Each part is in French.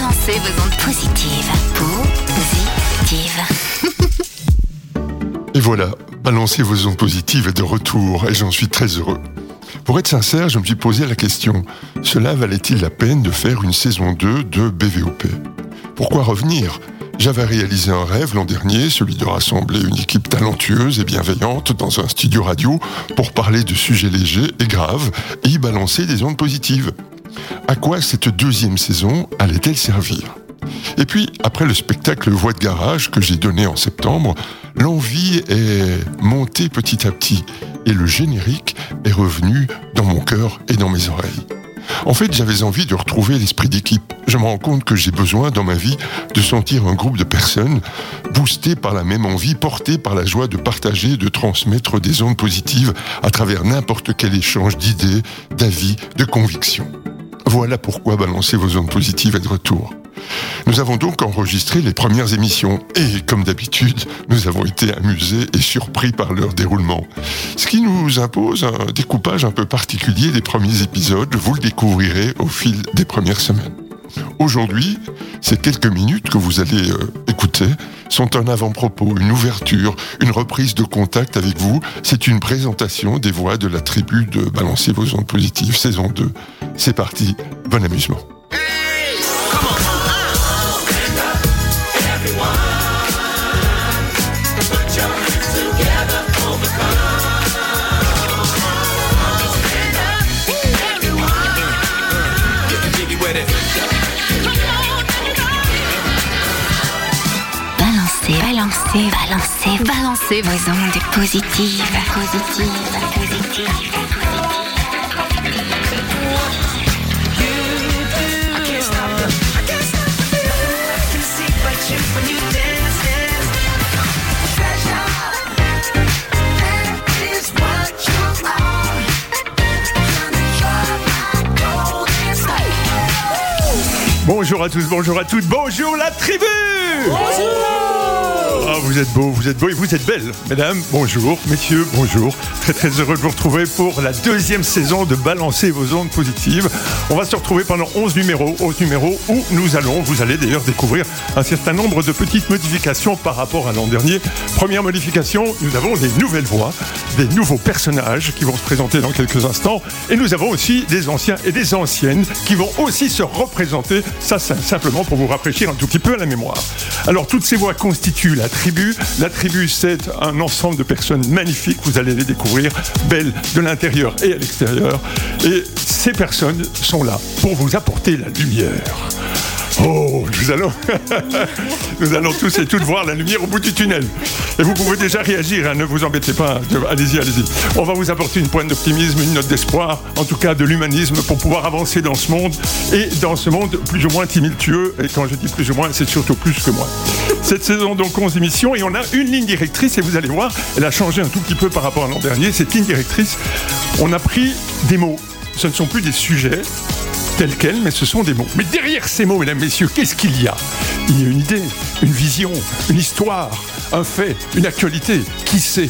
Balancez vos ondes positives. Et voilà, balancer vos ondes positives est de retour et j'en suis très heureux. Pour être sincère, je me suis posé la question, cela valait-il la peine de faire une saison 2 de BVOP Pourquoi revenir? J'avais réalisé un rêve l'an dernier, celui de rassembler une équipe talentueuse et bienveillante dans un studio radio pour parler de sujets légers et graves et y balancer des ondes positives. À quoi cette deuxième saison allait-elle servir? Et puis, après le spectacle Voix de garage que j'ai donné en septembre, l'envie est montée petit à petit et le générique est revenu dans mon cœur et dans mes oreilles. En fait, j'avais envie de retrouver l'esprit d'équipe. Je me rends compte que j'ai besoin dans ma vie de sentir un groupe de personnes boostés par la même envie, portés par la joie de partager, de transmettre des ondes positives à travers n'importe quel échange d'idées, d'avis, de convictions. Voilà pourquoi balancer vos ondes positives est de retour. Nous avons donc enregistré les premières émissions et, comme d'habitude, nous avons été amusés et surpris par leur déroulement. Ce qui nous impose un découpage un peu particulier des premiers épisodes, vous le découvrirez au fil des premières semaines. Aujourd'hui, ces quelques minutes que vous allez euh, écouter sont un avant-propos, une ouverture, une reprise de contact avec vous. C'est une présentation des voix de la tribu de Balancer vos ondes positives, saison 2. C'est parti, bon amusement. Balancez vos ondes positives. Positives, positives. Bonjour à tous, bonjour à toutes, bonjour la tribu Ah, vous êtes beaux, vous êtes beaux et vous êtes belles, mesdames. Bonjour, messieurs, bonjour. Très très heureux de vous retrouver pour la deuxième saison de Balancer vos ondes positives. On va se retrouver pendant 11 numéros, 11 numéros où nous allons, vous allez d'ailleurs découvrir un certain nombre de petites modifications par rapport à l'an dernier. Première modification, nous avons des nouvelles voix, des nouveaux personnages qui vont se présenter dans quelques instants et nous avons aussi des anciens et des anciennes qui vont aussi se représenter. Ça, c'est simplement pour vous rafraîchir un tout petit peu la mémoire. Alors, toutes ces voix constituent la La tribu, c'est un ensemble de personnes magnifiques. Vous allez les découvrir, belles de l'intérieur et à l'extérieur. Et ces personnes sont là pour vous apporter la lumière. Oh, nous allons, nous allons tous et toutes voir la lumière au bout du tunnel. Et vous pouvez déjà réagir, hein, ne vous embêtez pas. Allez-y, allez-y. On va vous apporter une pointe d'optimisme, une note d'espoir, en tout cas de l'humanisme pour pouvoir avancer dans ce monde et dans ce monde plus ou moins tumultueux. Et quand je dis plus ou moins, c'est surtout plus que moi. Cette saison, donc 11 émissions et on a une ligne directrice et vous allez voir, elle a changé un tout petit peu par rapport à l'an dernier. Cette ligne directrice, on a pris des mots. Ce ne sont plus des sujets, tels quels, mais ce sont des mots. Mais derrière ces mots, mesdames, messieurs, qu'est-ce qu'il y a? Il y a une idée, une vision, une histoire, un fait, une actualité. Qui sait?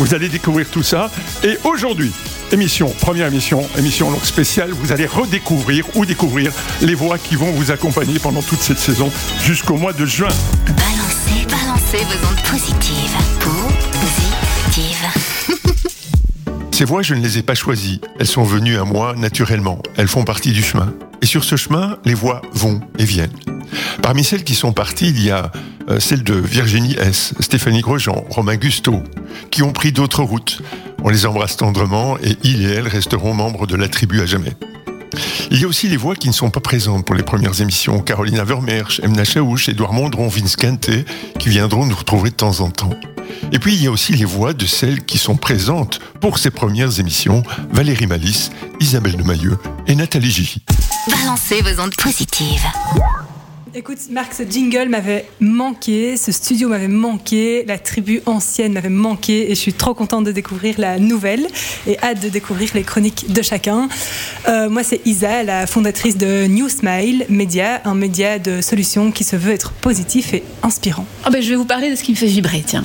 Vous allez découvrir tout ça. Et aujourd'hui, émission, première émission, émission donc spéciale, vous allez redécouvrir ou découvrir les voix qui vont vous accompagner pendant toute cette saison jusqu'au mois de juin. Balancez, balancez vos ondes positives. Positives. Ces voix, je ne les ai pas choisies. Elles sont venues à moi naturellement. Elles font partie du chemin. Et sur ce chemin, les voix vont et viennent. Parmi celles qui sont parties, il y a euh, celle de Virginie S., Stéphanie Grosjean, Romain Gusteau, qui ont pris d'autres routes. On les embrasse tendrement et ils et elles resteront membres de la tribu à jamais. Il y a aussi les voix qui ne sont pas présentes pour les premières émissions. Carolina Vermeersch, Emna Chaouch, Édouard Mondron, Vince Quintet, qui viendront nous retrouver de temps en temps. Et puis il y a aussi les voix de celles qui sont présentes pour ces premières émissions. Valérie Malice, Isabelle Demailleux et Nathalie Gigi. Balancez vos ondes positives. Écoute, Marc, ce jingle m'avait manqué, ce studio m'avait manqué, la tribu ancienne m'avait manqué et je suis trop contente de découvrir la nouvelle et hâte de découvrir les chroniques de chacun. Euh, moi, c'est Isa, la fondatrice de New Smile Média, un média de solutions qui se veut être positif et inspirant. Ah ben, je vais vous parler de ce qui me fait vibrer, tiens.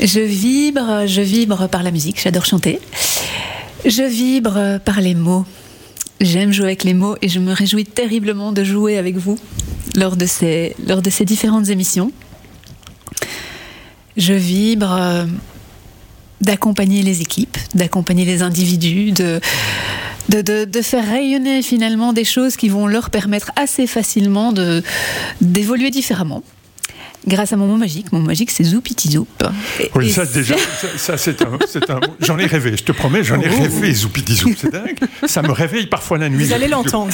Je vibre, je vibre par la musique, j'adore chanter. Je vibre par les mots. J'aime jouer avec les mots et je me réjouis terriblement de jouer avec vous lors de ces, différentes émissions. Je vibre euh, d'accompagner les équipes, d'accompagner les individus, de, faire rayonner finalement des choses qui vont leur permettre assez facilement d'évoluer différemment grâce à mon mot magique. Mon mot magique, c'est Zoupitizoup. Oui, et ça déjà, ça, ça c'est un, un, J'en ai rêvé, je te promets, j'en ai oh. rêvé, Zoupitizoup, c'est dingue. Ça me réveille parfois la nuit. Vous allez l'entendre.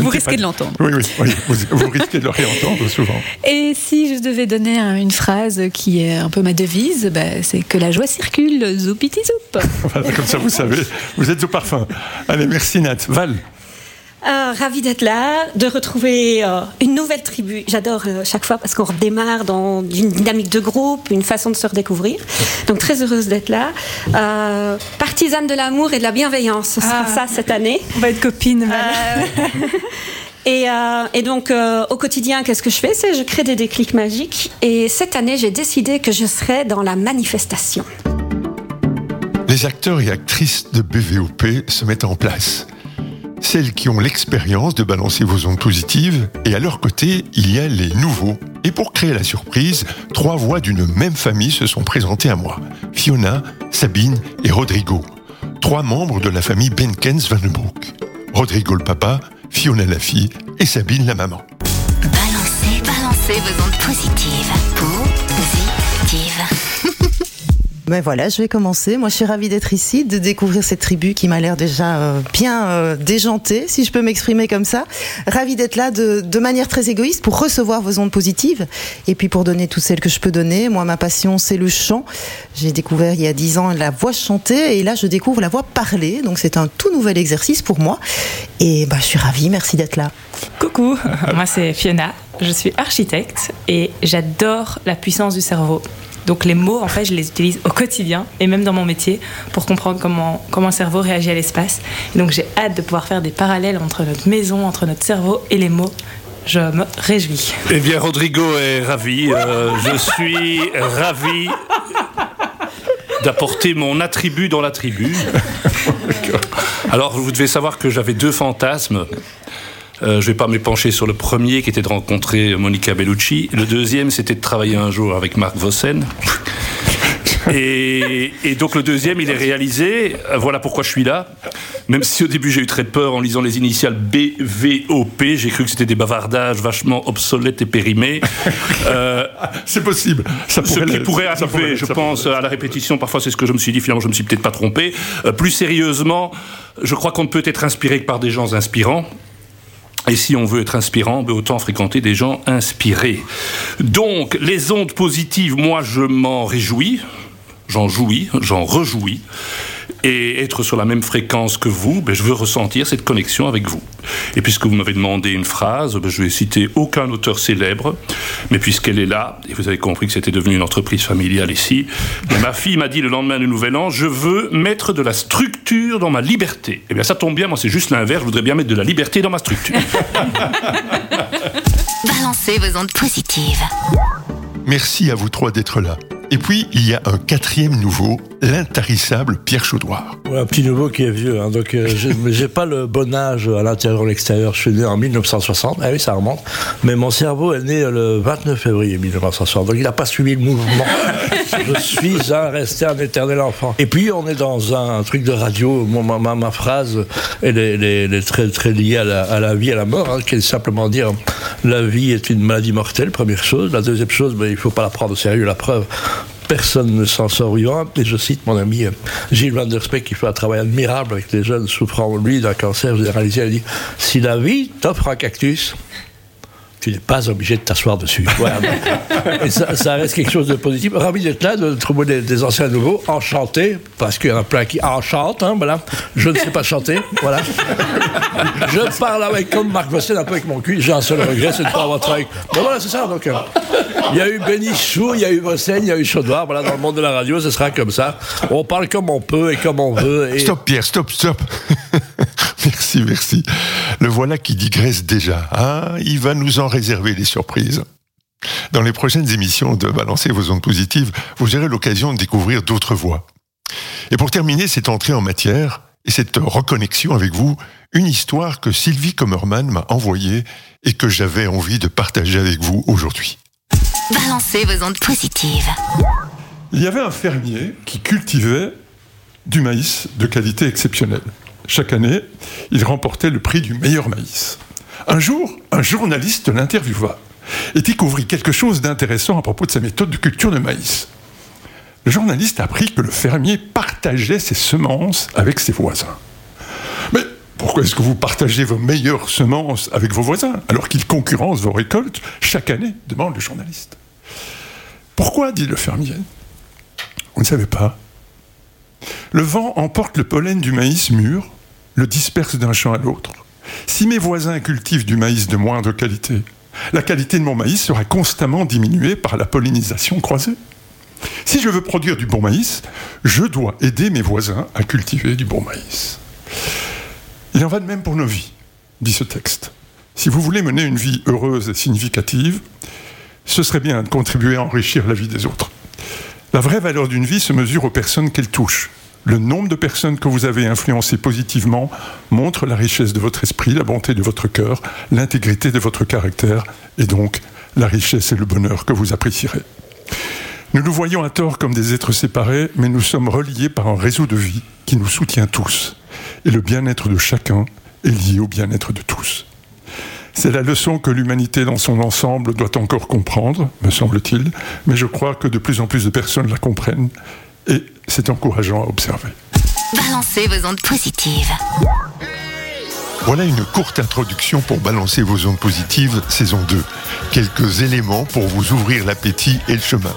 Vous risquez de l'entendre. Oui, oui, oui vous, vous, risquez de le réentendre souvent. Et si je devais donner une phrase qui est un peu ma devise, bah, c'est que la joie circule, Zoupitizoup. Voilà, comme ça, vous savez, vous êtes au parfum. Allez, merci Nat. Val euh, Ravi d'être là, de retrouver euh, une nouvelle tribu. J'adore euh, chaque fois parce qu'on redémarre dans une dynamique de groupe, une façon de se redécouvrir. Donc très heureuse d'être là. Euh, partisane de l'amour et de la bienveillance, ce sera ah. ça cette année. On va être copines. Et, euh, et, donc, euh, au quotidien, qu'est-ce que je fais? C'est je crée des déclics magiques. Et cette année, j'ai décidé que je serais dans la manifestation. Les acteurs et actrices de BVOP se mettent en place celles qui ont l'expérience de balancer vos ondes positives, et à leur côté, il y a les nouveaux. Et pour créer la surprise, trois voix d'une même famille se sont présentées à moi. Fiona, Sabine et Rodrigo. Trois membres de la famille Benkens Vandenbroek. Rodrigo le papa, Fiona la fille et Sabine la maman. Balancez, balancez vos ondes. Positives. Ben voilà, je vais commencer. Moi, je suis ravie d'être ici, de découvrir cette tribu qui m'a l'air déjà euh, bien euh, déjantée, si je peux m'exprimer comme ça. Ravie d'être là de, manière très égoïste pour recevoir vos ondes positives et puis pour donner toutes celles que je peux donner. Moi, ma passion, c'est le chant. J'ai découvert il y a dix ans la voix chantée et là, je découvre la voix parlée. Donc, c'est un tout nouvel exercice pour moi. Et bah, je suis ravie. Merci d'être là. Coucou, moi, c'est Fiona. Je suis architecte et j'adore la puissance du cerveau. Donc les mots, en fait, je les utilise au quotidien et même dans mon métier pour comprendre comment, comment le cerveau réagit à l'espace. Et donc j'ai hâte de pouvoir faire des parallèles entre notre maison, entre notre cerveau et les mots. Je me réjouis. Eh bien, Rodrigo est ravi. Euh, je suis ravi d'apporter mon attribut dans la tribu. Alors, vous devez savoir que j'avais deux fantasmes. Euh, je ne vais pas m'épancher sur le premier qui était de rencontrer Monica Bellucci. Le deuxième, c'était de travailler un jour avec Marc Vossen. Et, et, donc le deuxième, il est réalisé. Voilà pourquoi je suis là. Même si au début j'ai eu très peur en lisant les initiales BVOP, j'ai cru que c'était des bavardages vachement obsolètes et périmés. Euh, c'est possible. Ça ce qui pourrait arriver, pourrait, je pense, à la répétition. Parfois, c'est ce que je me suis dit. Finalement, je me suis peut-être pas trompé. Euh, plus sérieusement, je crois qu'on ne peut être inspiré que par des gens inspirants. Et si on veut être inspirant, ben autant fréquenter des gens inspirés. Donc, les ondes positives, moi, je m'en réjouis, j'en jouis, j'en rejouis et être sur la même fréquence que vous, ben, je veux ressentir cette connexion avec vous. Et puisque vous m'avez demandé une phrase, ben, je vais citer aucun auteur célèbre, mais puisqu'elle est là, et vous avez compris que c'était devenu une entreprise familiale ici, ben, ma fille m'a dit le lendemain du Nouvel An, je veux mettre de la structure dans ma liberté. Eh bien ça tombe bien, moi c'est juste l'inverse, je voudrais bien mettre de la liberté dans ma structure. Balancez vos ondes positives. Merci à vous trois d'être là. Et puis, il y a un quatrième nouveau, l'intarissable Pierre Chaudoir. Ouais, un petit nouveau qui est vieux, hein, donc euh, j'ai pas le bon âge à l'intérieur ou à l'extérieur. Je suis né en 1960, ah oui, ça remonte. Mais mon cerveau est né le 29 février 1960, donc il n'a pas suivi le mouvement. je suis un, resté un éternel enfant. Et puis, on est dans un truc de radio. ma, ma, ma, phrase, elle est, elle est, très, très liée à la, à la vie, à la mort, hein, qui est simplement dire la vie est une maladie mortelle, première chose. La deuxième chose, ben, il ne faut pas la prendre au sérieux, la preuve personne ne s'en sort vivant. Et je cite mon ami euh, Gilles Van der Speck qui fait un travail admirable avec les jeunes souffrant, lui, d'un cancer généralisé. Il dit Si la vie t'offre un cactus, tu n'es pas obligé de t'asseoir dessus. et ça, reste quelque chose de positif. Ravi d'être là, de trouver des, des, anciens nouveaux, enchantés, parce qu'il y en a plein qui enchantent, hein, voilà. Je ne sais pas chanter, voilà. Je parle avec, comme Marc Vossen, un peu avec mon cul. J'ai un seul regret, c'est de ne pas avoir travaillé. Mais voilà, c'est ça. Donc, euh, il y a eu Bénichou, il y a eu Vossen, il y a eu Chaudoir. Voilà, dans le monde de la radio, ce sera comme ça. On parle comme on peut et comme on veut. Et... Stop, Pierre, stop, stop. Merci, merci. Le voilà qui digresse déjà. Hein il va nous en réserver des surprises. Dans les prochaines émissions de Balancer vos ondes positives, vous aurez l'occasion de découvrir d'autres voix. Et pour terminer cette entrée en matière, et cette reconnexion avec vous, une histoire que Sylvie Kommerman m'a envoyée et que j'avais envie de partager avec vous aujourd'hui. Balancez vos ondes positives. Il y avait un fermier qui cultivait du maïs de qualité exceptionnelle. Chaque année, il remportait le prix du meilleur maïs. Un jour, un journaliste l'interviewa et découvrit quelque chose d'intéressant à propos de sa méthode de culture de maïs. Le journaliste apprit que le fermier partageait ses semences avec ses voisins. Mais pourquoi est-ce que vous partagez vos meilleures semences avec vos voisins alors qu'ils concurrencent vos récoltes chaque année? demande le journaliste. Pourquoi? dit le fermier. Vous ne savez pas. Le vent emporte le pollen du maïs mûr, le disperse d'un champ à l'autre. Si mes voisins cultivent du maïs de moindre qualité, la qualité de mon maïs sera constamment diminuée par la pollinisation croisée. Si je veux produire du bon maïs, je dois aider mes voisins à cultiver du bon maïs. Il en va de même pour nos vies, dit ce texte. Si vous voulez mener une vie heureuse et significative, ce serait bien de contribuer à enrichir la vie des autres. La vraie valeur d'une vie se mesure aux personnes qu'elle touche. Le nombre de personnes que vous avez influencées positivement montre la richesse de votre esprit, la bonté de votre cœur, l'intégrité de votre caractère, et donc la richesse et le bonheur que vous apprécierez. Nous nous voyons à tort comme des êtres séparés, mais nous sommes reliés par un réseau de vie qui nous soutient tous. Et le bien-être de chacun est lié au bien-être de tous. C'est la leçon que l'humanité dans son ensemble doit encore comprendre, me semble-t-il, mais je crois que de plus en plus de personnes la comprennent et c'est encourageant à observer. Balancez vos ondes positives. Voilà une courte introduction pour balancer vos ondes positives, saison 2. Quelques éléments pour vous ouvrir l'appétit et le chemin.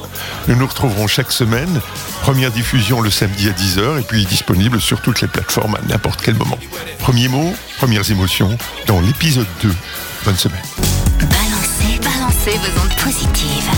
Nous nous retrouverons chaque semaine. Première diffusion le samedi à 10h et puis disponible sur toutes les plateformes à n'importe quel moment. Premier mot, premières émotions dans l'épisode 2. Bonne semaine. Balancez, balancez vos ondes positives.